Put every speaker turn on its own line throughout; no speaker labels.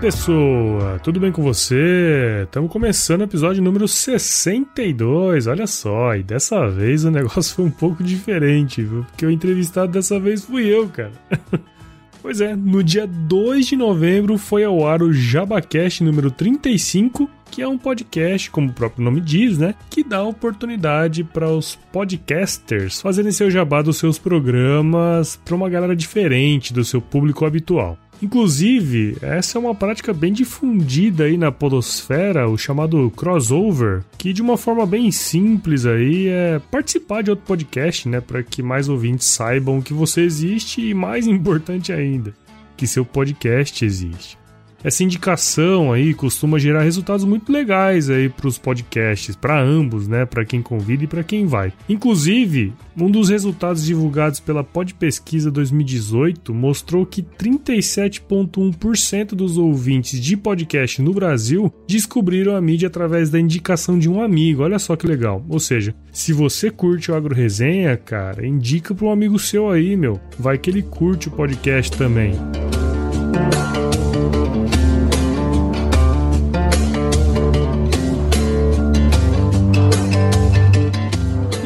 pessoa, tudo bem com você? Estamos começando o episódio número 62, olha só, e dessa vez o negócio foi um pouco diferente, viu? Porque o entrevistado dessa vez fui eu, cara. pois é, no dia 2 de novembro foi ao ar o Jabacast número 35, que é um podcast, como o próprio nome diz, né? Que dá oportunidade para os podcasters fazerem seu jabá dos seus programas para uma galera diferente do seu público habitual. Inclusive, essa é uma prática bem difundida aí na podosfera, o chamado crossover, que de uma forma bem simples aí é participar de outro podcast, né, para que mais ouvintes saibam que você existe e mais importante ainda, que seu podcast existe. Essa indicação aí costuma gerar resultados muito legais aí para os podcasts, para ambos, né? Para quem convida e para quem vai. Inclusive, um dos resultados divulgados pela Pod Pesquisa 2018 mostrou que 37,1% dos ouvintes de podcast no Brasil descobriram a mídia através da indicação de um amigo. Olha só que legal. Ou seja, se você curte o Agro Resenha, cara, indica para um amigo seu aí, meu. Vai que ele curte o podcast também.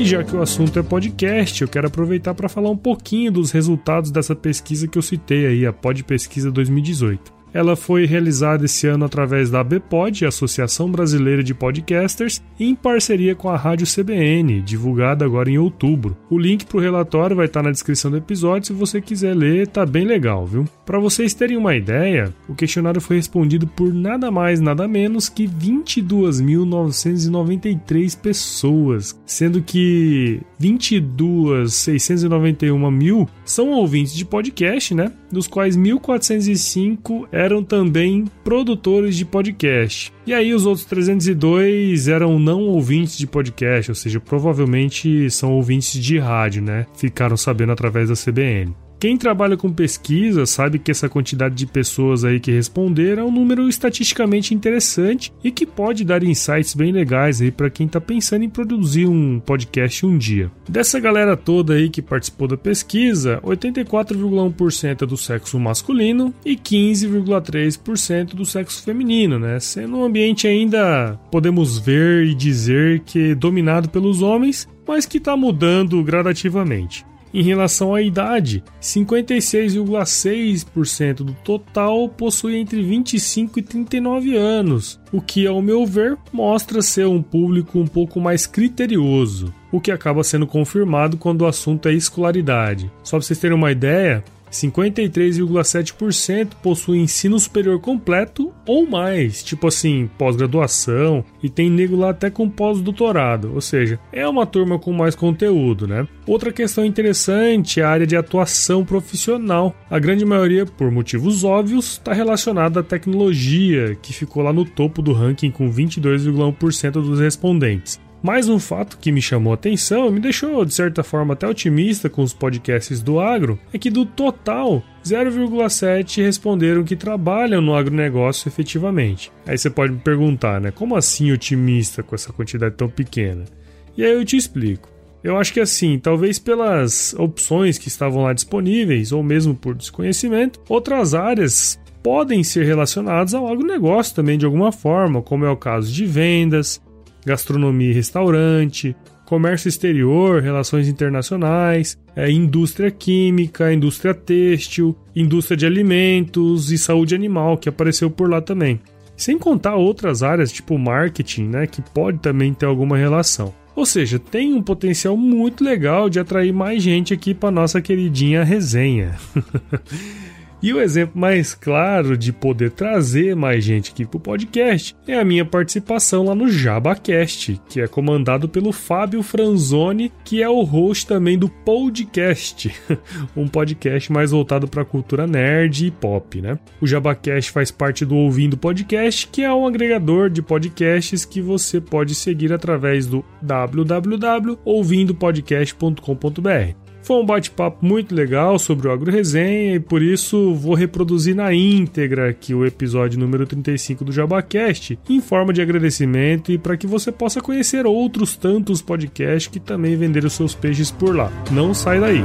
E já que o assunto é podcast, eu quero aproveitar para falar um pouquinho dos resultados dessa pesquisa que eu citei aí, a Pod Pesquisa 2018. Ela foi realizada esse ano através da ABPOD, Associação Brasileira de Podcasters, em parceria com a Rádio CBN, divulgada agora em outubro. O link para o relatório vai estar na descrição do episódio, se você quiser ler, tá bem legal, viu? Para vocês terem uma ideia, o questionário foi respondido por nada mais, nada menos que 22.993 pessoas, sendo que 22.691 mil são ouvintes de podcast, né? Dos quais 1.405 eram também produtores de podcast. E aí os outros 302 eram não ouvintes de podcast, ou seja, provavelmente são ouvintes de rádio, né? Ficaram sabendo através da CBN. Quem trabalha com pesquisa sabe que essa quantidade de pessoas aí que responderam é um número estatisticamente interessante e que pode dar insights bem legais aí para quem está pensando em produzir um podcast um dia. Dessa galera toda aí que participou da pesquisa, 84,1% é do sexo masculino e 15,3% do sexo feminino, né? Sendo um ambiente ainda podemos ver e dizer que dominado pelos homens, mas que está mudando gradativamente. Em relação à idade, 56,6% do total possui entre 25 e 39 anos, o que, ao meu ver, mostra ser um público um pouco mais criterioso, o que acaba sendo confirmado quando o assunto é escolaridade. Só para vocês terem uma ideia, 53,7% possui ensino superior completo ou mais, tipo assim, pós-graduação, e tem nego lá até com pós-doutorado, ou seja, é uma turma com mais conteúdo, né? Outra questão interessante é a área de atuação profissional. A grande maioria, por motivos óbvios, está relacionada à tecnologia, que ficou lá no topo do ranking com 22,1% dos respondentes. Mais um fato que me chamou a atenção e me deixou, de certa forma, até otimista com os podcasts do agro é que do total, 0,7 responderam que trabalham no agronegócio efetivamente. Aí você pode me perguntar, né? Como assim otimista com essa quantidade tão pequena? E aí eu te explico. Eu acho que assim, talvez pelas opções que estavam lá disponíveis, ou mesmo por desconhecimento, outras áreas podem ser relacionadas ao agronegócio também de alguma forma, como é o caso de vendas, gastronomia e restaurante, comércio exterior, relações internacionais, é, indústria química, indústria têxtil, indústria de alimentos e saúde animal, que apareceu por lá também. Sem contar outras áreas, tipo marketing, né, que pode também ter alguma relação. Ou seja, tem um potencial muito legal de atrair mais gente aqui para nossa queridinha resenha. E o exemplo mais claro de poder trazer mais gente aqui pro podcast é a minha participação lá no JabaCast, que é comandado pelo Fábio Franzoni, que é o host também do Podcast, um podcast mais voltado para a cultura nerd e pop, né? O JabaCast faz parte do Ouvindo Podcast, que é um agregador de podcasts que você pode seguir através do www.ouvindopodcast.com.br. Foi um bate-papo muito legal sobre o Agro Resenha e por isso vou reproduzir na íntegra aqui o episódio número 35 do Jabacast em forma de agradecimento e para que você possa conhecer outros tantos podcasts que também venderam seus peixes por lá. Não sai daí!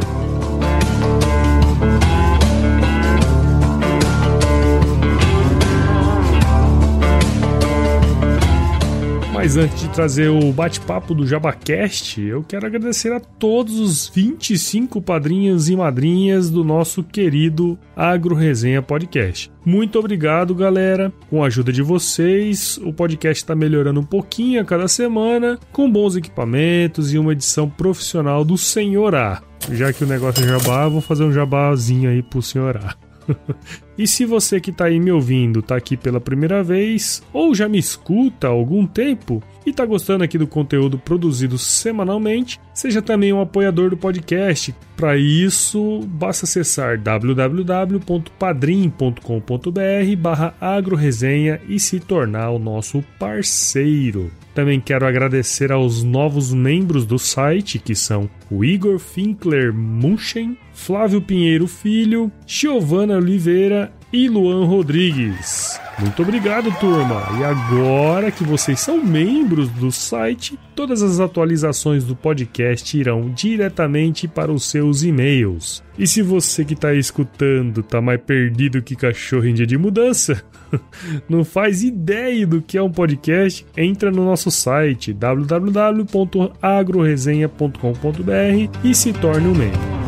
Mas antes de trazer o bate-papo do JabaCast, eu quero agradecer a todos os 25 padrinhos e madrinhas do nosso querido Agro Resenha Podcast. Muito obrigado, galera. Com a ajuda de vocês, o podcast está melhorando um pouquinho a cada semana, com bons equipamentos e uma edição profissional do Senhor A. Já que o negócio é jabá, vou fazer um jabazinho aí pro Senhor A. e se você que está aí me ouvindo está aqui pela primeira vez ou já me escuta há algum tempo e está gostando aqui do conteúdo produzido semanalmente, seja também um apoiador do podcast. Para isso, basta acessar www.padrim.com.br barra agroresenha e se tornar o nosso parceiro. Também quero agradecer aos novos membros do site, que são o Igor Finkler Munchen, Flávio Pinheiro Filho, Giovana Oliveira e Luan Rodrigues. Muito obrigado, turma! E agora que vocês são membros do site, todas as atualizações do podcast irão diretamente para os seus e-mails. E se você que está escutando está mais perdido que cachorro em dia de mudança, não faz ideia do que é um podcast, entra no nosso site www.agroresenha.com.br e se torne um membro.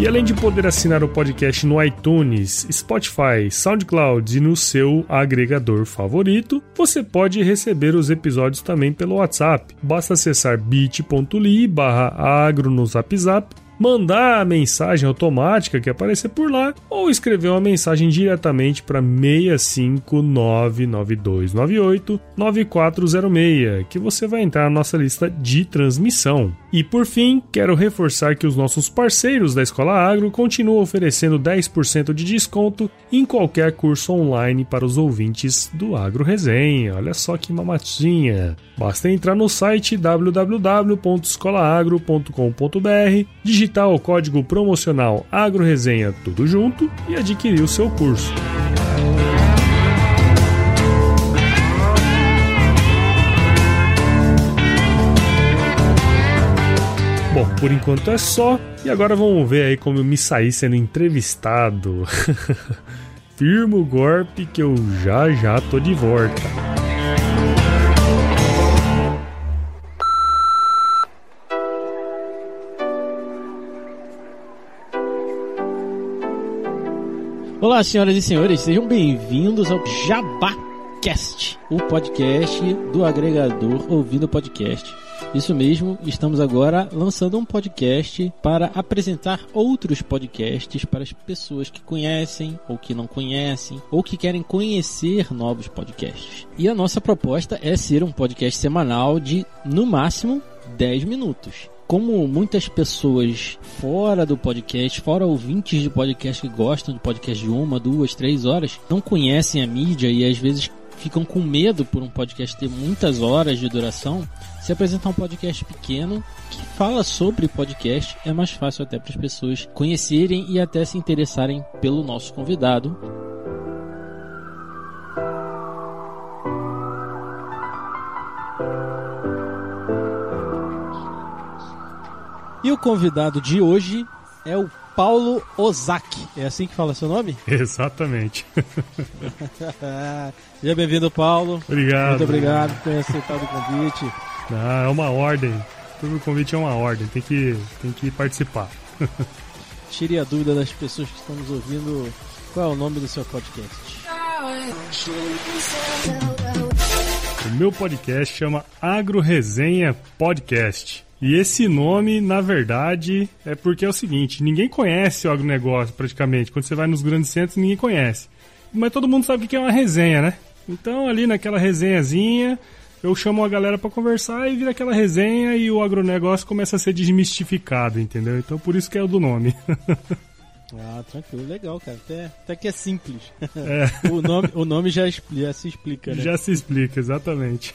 E além de poder assinar o podcast no iTunes, Spotify, SoundCloud e no seu agregador favorito, você pode receber os episódios também pelo WhatsApp. Basta acessar bit.ly barra agro no zap zap mandar a mensagem automática que aparecer por lá ou escrever uma mensagem diretamente para 65992989406, que você vai entrar na nossa lista de transmissão. E por fim, quero reforçar que os nossos parceiros da Escola Agro continuam oferecendo 10% de desconto em qualquer curso online para os ouvintes do Agro Resenha. Olha só que mamatinha! Basta entrar no site www.escolaagro.com.br, digitar o código promocional Agro Resenha tudo junto e adquirir o seu curso. Bom, por enquanto é só. E agora vamos ver aí como eu me saí sendo entrevistado. Firma o golpe que eu já já tô de volta.
Olá, senhoras e senhores, sejam bem-vindos ao JabaCast, o podcast do agregador Ouvindo Podcast. Isso mesmo, estamos agora lançando um podcast para apresentar outros podcasts para as pessoas que conhecem ou que não conhecem ou que querem conhecer novos podcasts. E a nossa proposta é ser um podcast semanal de no máximo 10 minutos como muitas pessoas fora do podcast, fora ouvintes de podcast que gostam de podcast de uma, duas, três horas, não conhecem a mídia e às vezes ficam com medo por um podcast ter muitas horas de duração, se apresentar um podcast pequeno que fala sobre podcast é mais fácil até para as pessoas conhecerem e até se interessarem pelo nosso convidado. E o convidado de hoje é o Paulo Ozaki. É assim que fala seu nome?
Exatamente.
Seja bem-vindo, Paulo.
Obrigado.
Muito obrigado por ter aceitado o convite.
Ah, é uma ordem. Todo convite é uma ordem, tem que, tem que participar.
Tire a dúvida das pessoas que estão nos ouvindo. Qual é o nome do seu podcast?
O meu podcast chama Agro Resenha Podcast. E esse nome, na verdade, é porque é o seguinte: ninguém conhece o agronegócio praticamente. Quando você vai nos grandes centros, ninguém conhece. Mas todo mundo sabe o que é uma resenha, né? Então, ali naquela resenhazinha, eu chamo a galera para conversar e vira aquela resenha e o agronegócio começa a ser desmistificado, entendeu? Então, por isso que é o do nome.
Ah, tranquilo, legal, cara. Até, até que é simples. É. o, nome, o nome já, já se explica, né?
Já se explica, exatamente.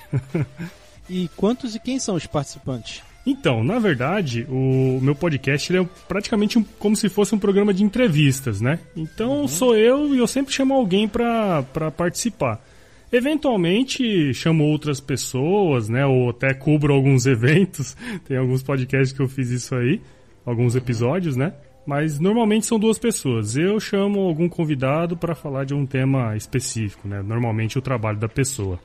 e quantos e quem são os participantes?
Então, na verdade, o meu podcast é praticamente um, como se fosse um programa de entrevistas, né? Então uhum. sou eu e eu sempre chamo alguém para participar. Eventualmente chamo outras pessoas, né? Ou até cubro alguns eventos. Tem alguns podcasts que eu fiz isso aí, alguns episódios, né? Mas normalmente são duas pessoas. Eu chamo algum convidado para falar de um tema específico, né? Normalmente o trabalho da pessoa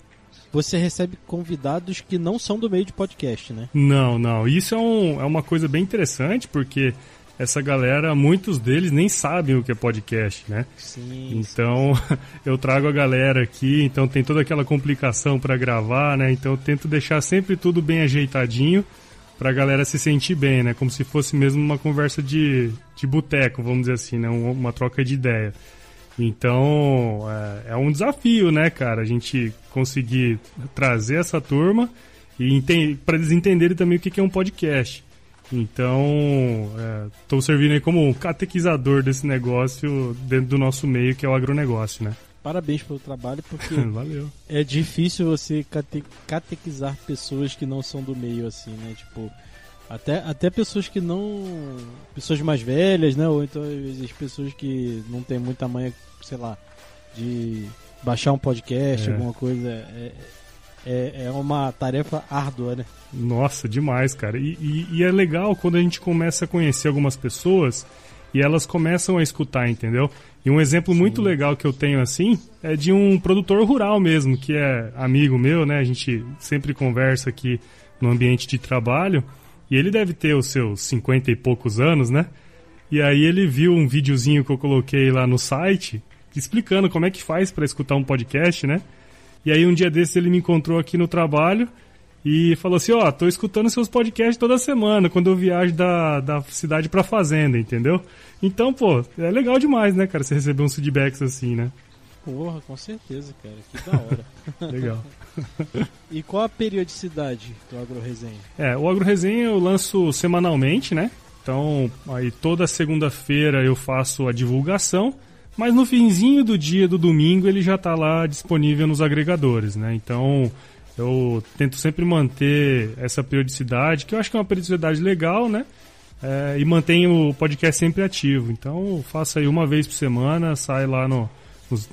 você recebe convidados que não são do meio de podcast, né?
Não, não. Isso é, um, é uma coisa bem interessante, porque essa galera, muitos deles nem sabem o que é podcast, né?
Sim.
Então, sim. eu trago a galera aqui, então tem toda aquela complicação para gravar, né? Então eu tento deixar sempre tudo bem ajeitadinho pra galera se sentir bem, né? Como se fosse mesmo uma conversa de, de boteco, vamos dizer assim, né? Uma troca de ideia. Então, é, é, um desafio, né, cara? A gente conseguir trazer essa turma e para eles entenderem também o que, é um podcast. Então, estou é, servindo aí como um catequizador desse negócio dentro do nosso meio, que é o agronegócio, né?
Parabéns pelo trabalho, porque
Valeu.
é difícil você cate catequizar pessoas que não são do meio, assim, né? Tipo, até, até pessoas que não. Pessoas mais velhas, né? Ou então, às vezes, pessoas que não têm muita manha, sei lá, de baixar um podcast, é. alguma coisa. É, é, é, uma tarefa árdua, né?
Nossa, demais, cara. E, e, e, é legal quando a gente começa a conhecer algumas pessoas e elas começam a escutar, entendeu? E um exemplo Sim. muito legal que eu tenho assim é de um produtor rural mesmo, que é amigo meu, né? A gente sempre conversa aqui no ambiente de trabalho. E ele deve ter os seus 50 e poucos anos, né? E aí ele viu um videozinho que eu coloquei lá no site explicando como é que faz para escutar um podcast, né? E aí um dia desses ele me encontrou aqui no trabalho e falou assim, ó, oh, tô escutando seus podcasts toda semana, quando eu viajo da, da cidade pra fazenda, entendeu? Então, pô, é legal demais, né, cara, você receber uns feedbacks assim, né?
Porra, com certeza, cara, que da hora.
legal.
e qual a periodicidade do Agro Resenha?
É, o Agro Resenha eu lanço semanalmente, né? Então, aí toda segunda-feira eu faço a divulgação, mas no finzinho do dia do domingo ele já está lá disponível nos agregadores, né? Então, eu tento sempre manter essa periodicidade, que eu acho que é uma periodicidade legal, né? É, e mantenho o podcast sempre ativo. Então, faço aí uma vez por semana, sai lá no,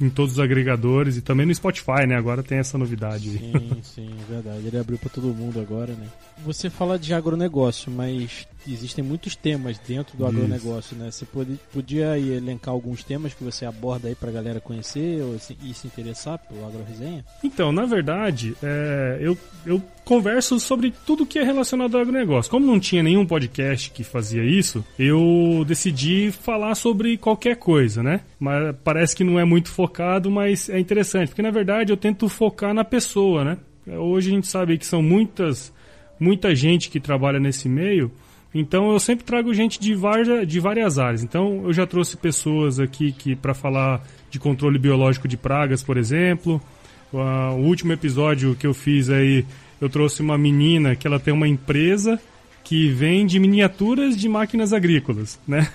em todos os agregadores e também no Spotify, né? Agora tem essa novidade.
Sim, sim, é verdade. Ele abriu para todo mundo agora, né? Você fala de agronegócio, mas existem muitos temas dentro do Isso. agronegócio, né? Você pode, podia elencar alguns temas que você aborda aí pra galera conhecer ou se, e se interessar pelo AgroResenha?
Então, na verdade, é, eu, eu converso sobre tudo que é relacionado ao agronegócio. Como não tinha nenhum podcast que fazia isso, eu decidi falar sobre qualquer coisa, né? Mas parece que não é muito focado, mas é interessante, porque na verdade eu tento focar na pessoa, né? Hoje a gente sabe que são muitas muita gente que trabalha nesse meio. Então eu sempre trago gente de, várias, de várias áreas. Então eu já trouxe pessoas aqui que para falar de controle biológico de pragas, por exemplo. Uh, o último episódio que eu fiz aí, eu trouxe uma menina que ela tem uma empresa que vende miniaturas de máquinas agrícolas, né?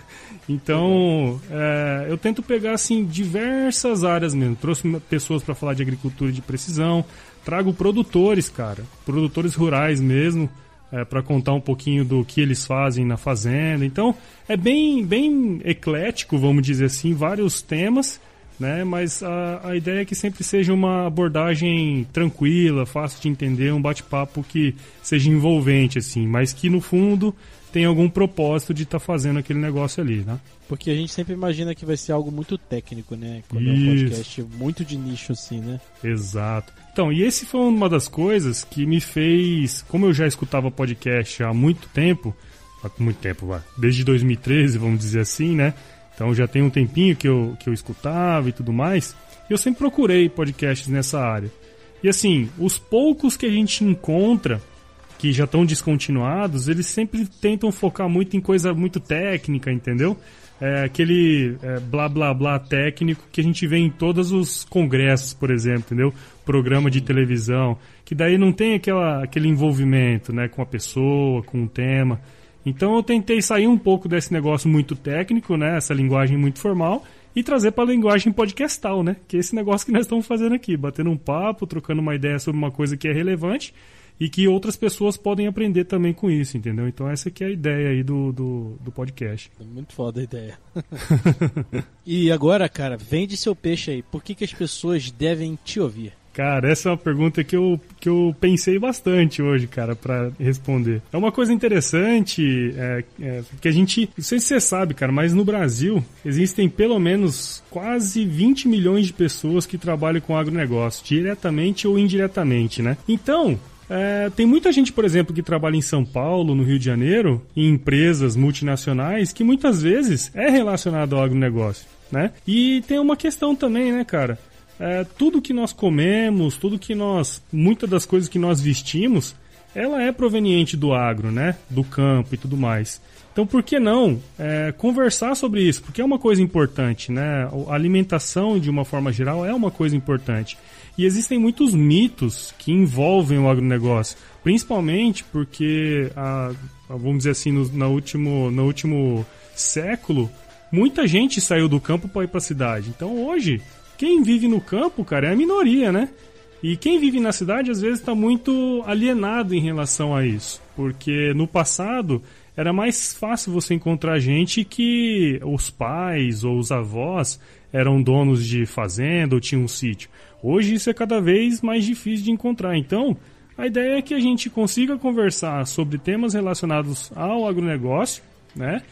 Então, é, eu tento pegar assim diversas áreas mesmo. Trouxe pessoas para falar de agricultura de precisão, trago produtores, cara, produtores rurais mesmo, é, para contar um pouquinho do que eles fazem na fazenda. Então, é bem, bem eclético, vamos dizer assim, vários temas, né? Mas a, a ideia é que sempre seja uma abordagem tranquila, fácil de entender, um bate-papo que seja envolvente, assim, mas que no fundo tem algum propósito de estar tá fazendo aquele negócio ali, né?
Porque a gente sempre imagina que vai ser algo muito técnico, né? Quando Isso. é um podcast muito de nicho, assim, né?
Exato. Então, e esse foi uma das coisas que me fez, como eu já escutava podcast há muito tempo, há muito tempo, vai, desde 2013, vamos dizer assim, né? Então já tem um tempinho que eu, que eu escutava e tudo mais. E eu sempre procurei podcasts nessa área. E assim, os poucos que a gente encontra que já estão descontinuados, eles sempre tentam focar muito em coisa muito técnica, entendeu? É aquele é, blá blá blá técnico que a gente vê em todos os congressos, por exemplo, entendeu? Programa de televisão, que daí não tem aquela, aquele envolvimento né, com a pessoa, com o tema. Então eu tentei sair um pouco desse negócio muito técnico, né, essa linguagem muito formal, e trazer para a linguagem podcastal, né? Que é esse negócio que nós estamos fazendo aqui, batendo um papo, trocando uma ideia sobre uma coisa que é relevante e que outras pessoas podem aprender também com isso, entendeu? Então essa que é a ideia aí do, do, do podcast.
Muito foda a ideia. e agora, cara, vende seu peixe aí. Por que, que as pessoas devem te ouvir?
Cara, essa é uma pergunta que eu, que eu pensei bastante hoje, cara, para responder. É uma coisa interessante, é, é, que a gente. Não sei se você sabe, cara, mas no Brasil existem pelo menos quase 20 milhões de pessoas que trabalham com agronegócio, diretamente ou indiretamente, né? Então, é, tem muita gente, por exemplo, que trabalha em São Paulo, no Rio de Janeiro, em empresas multinacionais, que muitas vezes é relacionado ao agronegócio, né? E tem uma questão também, né, cara? É, tudo que nós comemos, tudo que nós. Muitas das coisas que nós vestimos, ela é proveniente do agro, né? Do campo e tudo mais. Então, por que não é, conversar sobre isso? Porque é uma coisa importante, né? A alimentação, de uma forma geral, é uma coisa importante. E existem muitos mitos que envolvem o agronegócio, principalmente porque, a, vamos dizer assim, no, último, no último século, muita gente saiu do campo para ir para a cidade. Então hoje, quem vive no campo, cara, é a minoria, né? E quem vive na cidade às vezes está muito alienado em relação a isso, porque no passado era mais fácil você encontrar gente que os pais ou os avós eram donos de fazenda ou tinham um sítio. Hoje isso é cada vez mais difícil de encontrar. Então, a ideia é que a gente consiga conversar sobre temas relacionados ao agronegócio, né?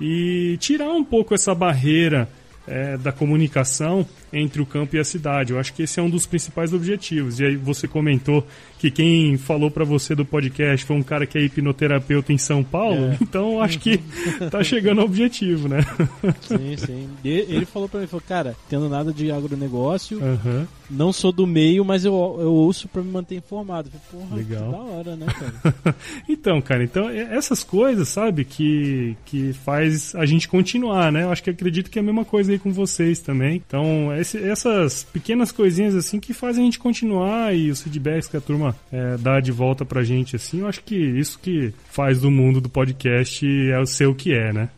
E tirar um pouco essa barreira é, da comunicação entre o campo e a cidade. Eu acho que esse é um dos principais objetivos. E aí você comentou que quem falou para você do podcast foi um cara que é hipnoterapeuta em São Paulo, é. então acho que tá chegando ao objetivo, né?
Sim, sim. Ele falou para mim, falou, cara, tendo nada de agronegócio, uhum. Não sou do meio, mas eu, eu ouço para me manter informado. Porra, Legal. da hora, né, cara?
então, cara, então essas coisas, sabe, que, que faz a gente continuar, né? Eu acho que acredito que é a mesma coisa aí com vocês também. Então, esse, essas pequenas coisinhas assim que fazem a gente continuar e os feedbacks que a turma é, dar de volta pra gente assim, eu acho que isso que faz do mundo do podcast é o seu que é, né?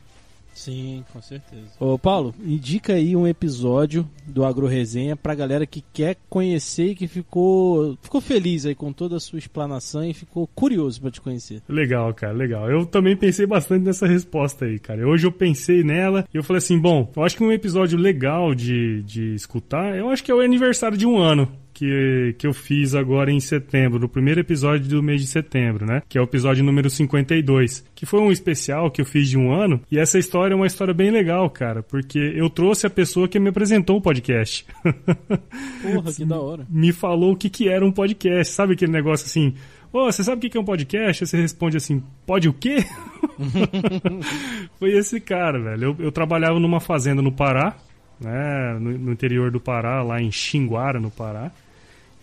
Sim, com certeza. Ô Paulo, indica aí um episódio do Agro Resenha pra galera que quer conhecer e que ficou, ficou feliz aí com toda a sua explanação e ficou curioso para te conhecer.
Legal, cara, legal. Eu também pensei bastante nessa resposta aí, cara. Hoje eu pensei nela e eu falei assim, bom, eu acho que um episódio legal de, de escutar, eu acho que é o aniversário de um ano que, que eu fiz agora em setembro, no primeiro episódio do mês de setembro, né? Que é o episódio número 52, que foi um especial que eu fiz de um ano. E essa história é uma história bem legal, cara, porque eu trouxe a pessoa que me apresentou o podcast.
Porra, que da hora.
Me falou o que, que era um podcast, sabe aquele negócio assim. Ô, oh, você sabe o que é um podcast? Aí você responde assim, pode o quê? Foi esse cara, velho. Eu, eu trabalhava numa fazenda no Pará, né, no, no, interior do Pará, lá em Xinguara, no Pará.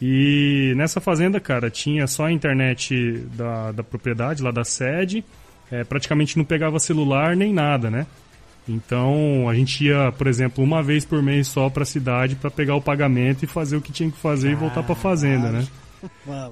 E nessa fazenda, cara, tinha só a internet da, da propriedade, lá da sede. É, praticamente não pegava celular nem nada, né? Então a gente ia, por exemplo, uma vez por mês só para a cidade para pegar o pagamento e fazer o que tinha que fazer ah, e voltar para a fazenda, né?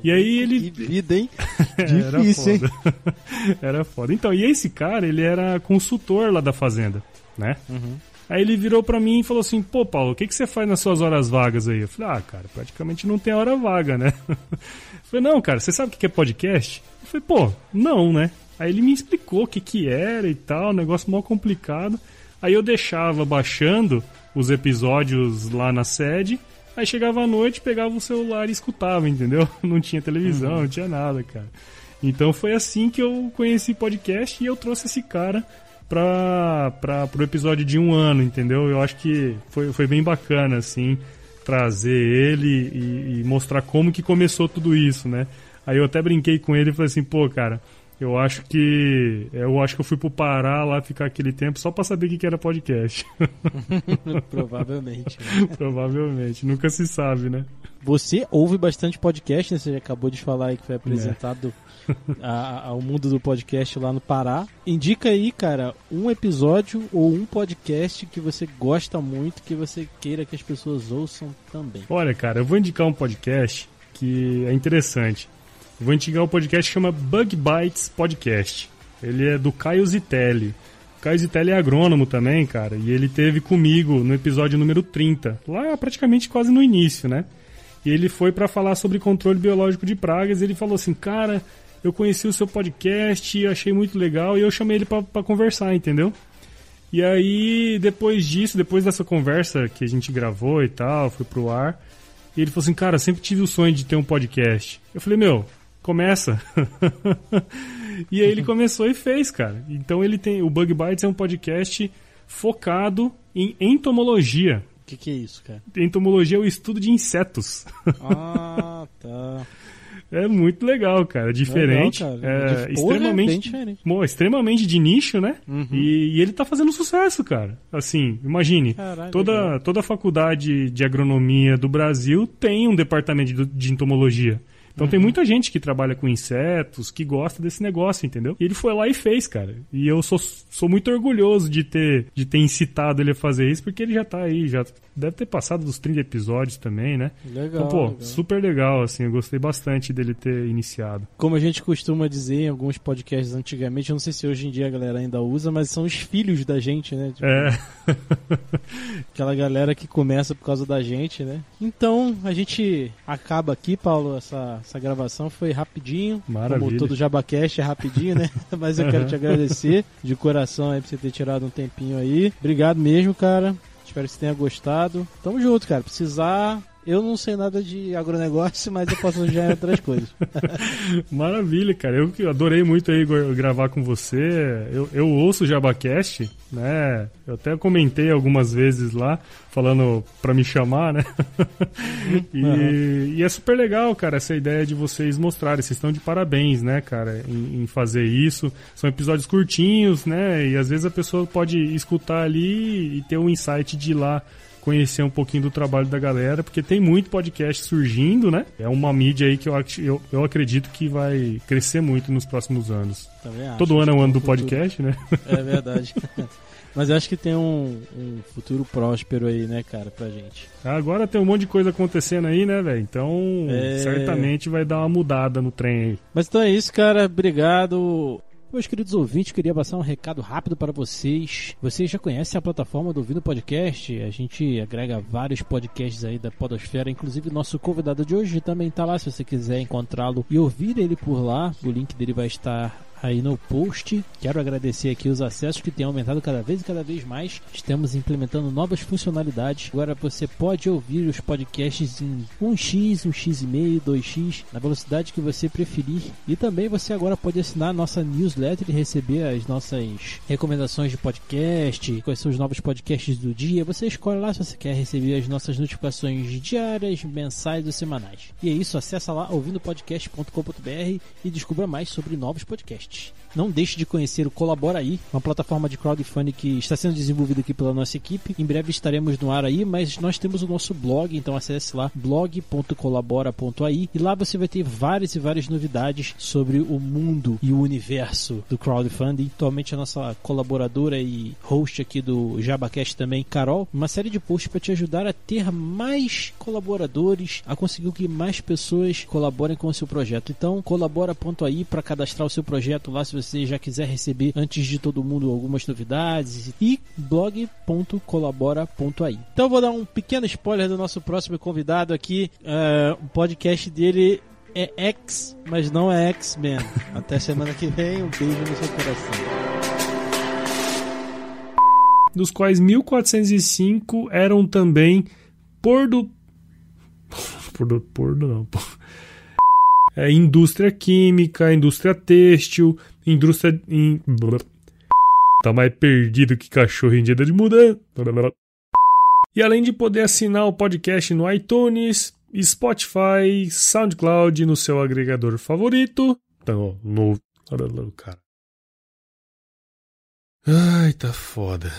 E aí ele. Que vida, hein?
era Difícil, foda. hein? era foda. Então, e esse cara, ele era consultor lá da fazenda, né? Uhum. Aí ele virou para mim e falou assim: pô, Paulo, o que, que você faz nas suas horas vagas aí? Eu falei: ah, cara, praticamente não tem hora vaga, né? Eu falei: não, cara, você sabe o que é podcast? Eu falei: pô, não, né? Aí ele me explicou o que, que era e tal, negócio mal complicado. Aí eu deixava baixando os episódios lá na sede. Aí chegava à noite, pegava o celular e escutava, entendeu? Não tinha televisão, uhum. não tinha nada, cara. Então foi assim que eu conheci podcast e eu trouxe esse cara para para pro episódio de um ano, entendeu? Eu acho que foi, foi bem bacana, assim, trazer ele e, e mostrar como que começou tudo isso, né? Aí eu até brinquei com ele e falei assim, pô, cara, eu acho que. Eu acho que eu fui pro Pará lá ficar aquele tempo só pra saber o que, que era podcast.
Provavelmente. Né?
Provavelmente. Nunca se sabe, né?
Você ouve bastante podcast, né? Você já acabou de falar aí que foi apresentado é. a, ao mundo do podcast lá no Pará. Indica aí, cara, um episódio ou um podcast que você gosta muito, que você queira que as pessoas ouçam também.
Olha, cara, eu vou indicar um podcast que é interessante. Vou indicar um podcast que chama Bug Bites Podcast. Ele é do Caio Zitelli. O Caio Zitelli é agrônomo também, cara, e ele teve comigo no episódio número 30, lá praticamente quase no início, né? E ele foi para falar sobre controle biológico de pragas. E ele falou assim, cara, eu conheci o seu podcast, achei muito legal e eu chamei ele para conversar, entendeu? E aí, depois disso, depois dessa conversa que a gente gravou e tal, foi pro ar, ele falou assim, cara, sempre tive o sonho de ter um podcast. Eu falei, meu, começa. e aí ele começou e fez, cara. Então ele tem. O Bug Bites é um podcast focado em entomologia.
O que, que é isso, cara?
Entomologia é o estudo de insetos.
Ah, tá.
É muito legal, cara. Diferente. Legal, cara. É, de extremamente, é diferente. Bom, extremamente de nicho, né? Uhum. E, e, ele tá fazendo sucesso, cara. Assim, imagine. Caralho, toda, toda a faculdade de agronomia do Brasil tem um departamento de, de entomologia. Então uhum. tem muita gente que trabalha com insetos, que gosta desse negócio, entendeu? E ele foi lá e fez, cara. E eu sou, sou muito orgulhoso de ter, de ter incitado ele a fazer isso, porque ele já tá aí, já deve ter passado dos 30 episódios também, né?
Legal.
Então, pô,
legal.
super legal, assim, eu gostei bastante dele ter iniciado.
Como a gente costuma dizer em alguns podcasts antigamente, eu não sei se hoje em dia a galera ainda usa, mas são os filhos da gente, né?
Tipo, é.
aquela galera que começa por causa da gente, né? Então, a gente acaba aqui, Paulo, essa essa gravação foi rapidinho.
Maravilha.
Como todo Jabacast é rapidinho, né? Mas eu quero te agradecer de coração aí por você ter tirado um tempinho aí. Obrigado mesmo, cara. Espero que você tenha gostado. Tamo junto, cara. Precisar, eu não sei nada de agronegócio, mas eu posso ajudar em outras coisas.
Maravilha, cara. Eu adorei muito aí gravar com você. Eu, eu ouço o Jabacast, né? Eu até comentei algumas vezes lá, falando para me chamar, né? e, uhum. e, é super legal, cara, essa ideia de vocês mostrarem. Vocês estão de parabéns, né, cara, em, em fazer isso. São episódios curtinhos, né? E às vezes a pessoa pode escutar ali e ter um insight de lá conhecer um pouquinho do trabalho da galera, porque tem muito podcast surgindo, né? É uma mídia aí que eu, eu, eu acredito que vai crescer muito nos próximos anos. Todo ano é um ano do podcast, né?
É verdade. Mas eu acho que tem um, um, futuro próspero aí, né, cara, pra gente.
Agora tem um monte de coisa acontecendo aí, né, velho? Então, é... certamente vai dar uma mudada no trem aí.
Mas então é isso, cara. Obrigado. Meus queridos ouvintes, queria passar um recado rápido para vocês. Vocês já conhecem a plataforma do Ouvindo Podcast? A gente agrega vários podcasts aí da Podosfera, inclusive nosso convidado de hoje também está lá. Se você quiser encontrá-lo e ouvir ele por lá, o link dele vai estar aí no post. Quero agradecer aqui os acessos que têm aumentado cada vez e cada vez mais. Estamos implementando novas funcionalidades. Agora você pode ouvir os podcasts em 1x, 1x5, 2x, na velocidade que você preferir. E também você agora pode assinar nossa newsletter e receber as nossas recomendações de podcast, quais são os novos podcasts do dia. Você escolhe lá se você quer receber as nossas notificações diárias, mensais ou semanais. E é isso, acessa lá ouvindopodcast.com.br e descubra mais sobre novos podcasts podcast. Não deixe de conhecer o Colabora aí, uma plataforma de crowdfunding que está sendo desenvolvida aqui pela nossa equipe. Em breve estaremos no ar aí, mas nós temos o nosso blog, então acesse lá blog.colabora.ai e lá você vai ter várias e várias novidades sobre o mundo e o universo do crowdfunding. Atualmente a nossa colaboradora e host aqui do JabaCast também, Carol, uma série de posts para te ajudar a ter mais colaboradores, a conseguir que mais pessoas colaborem com o seu projeto. Então colabora.ai para cadastrar o seu projeto lá se você já quiser receber antes de todo mundo algumas novidades e blog.colabora.ai. Então eu vou dar um pequeno spoiler do nosso próximo convidado aqui. Uh, o podcast dele é X, mas não é X-Men. Até semana que vem, um beijo no seu coração.
dos quais 1405 eram também por do. por do. Por do não. É, indústria química, indústria têxtil, indústria. In... Tá mais perdido que cachorro em dia de mudança. E além de poder assinar o podcast no iTunes, Spotify, SoundCloud no seu agregador favorito. Então, no. Cara. Ai, tá foda.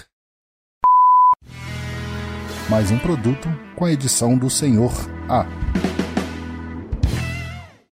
Mais um produto com a edição do Senhor A.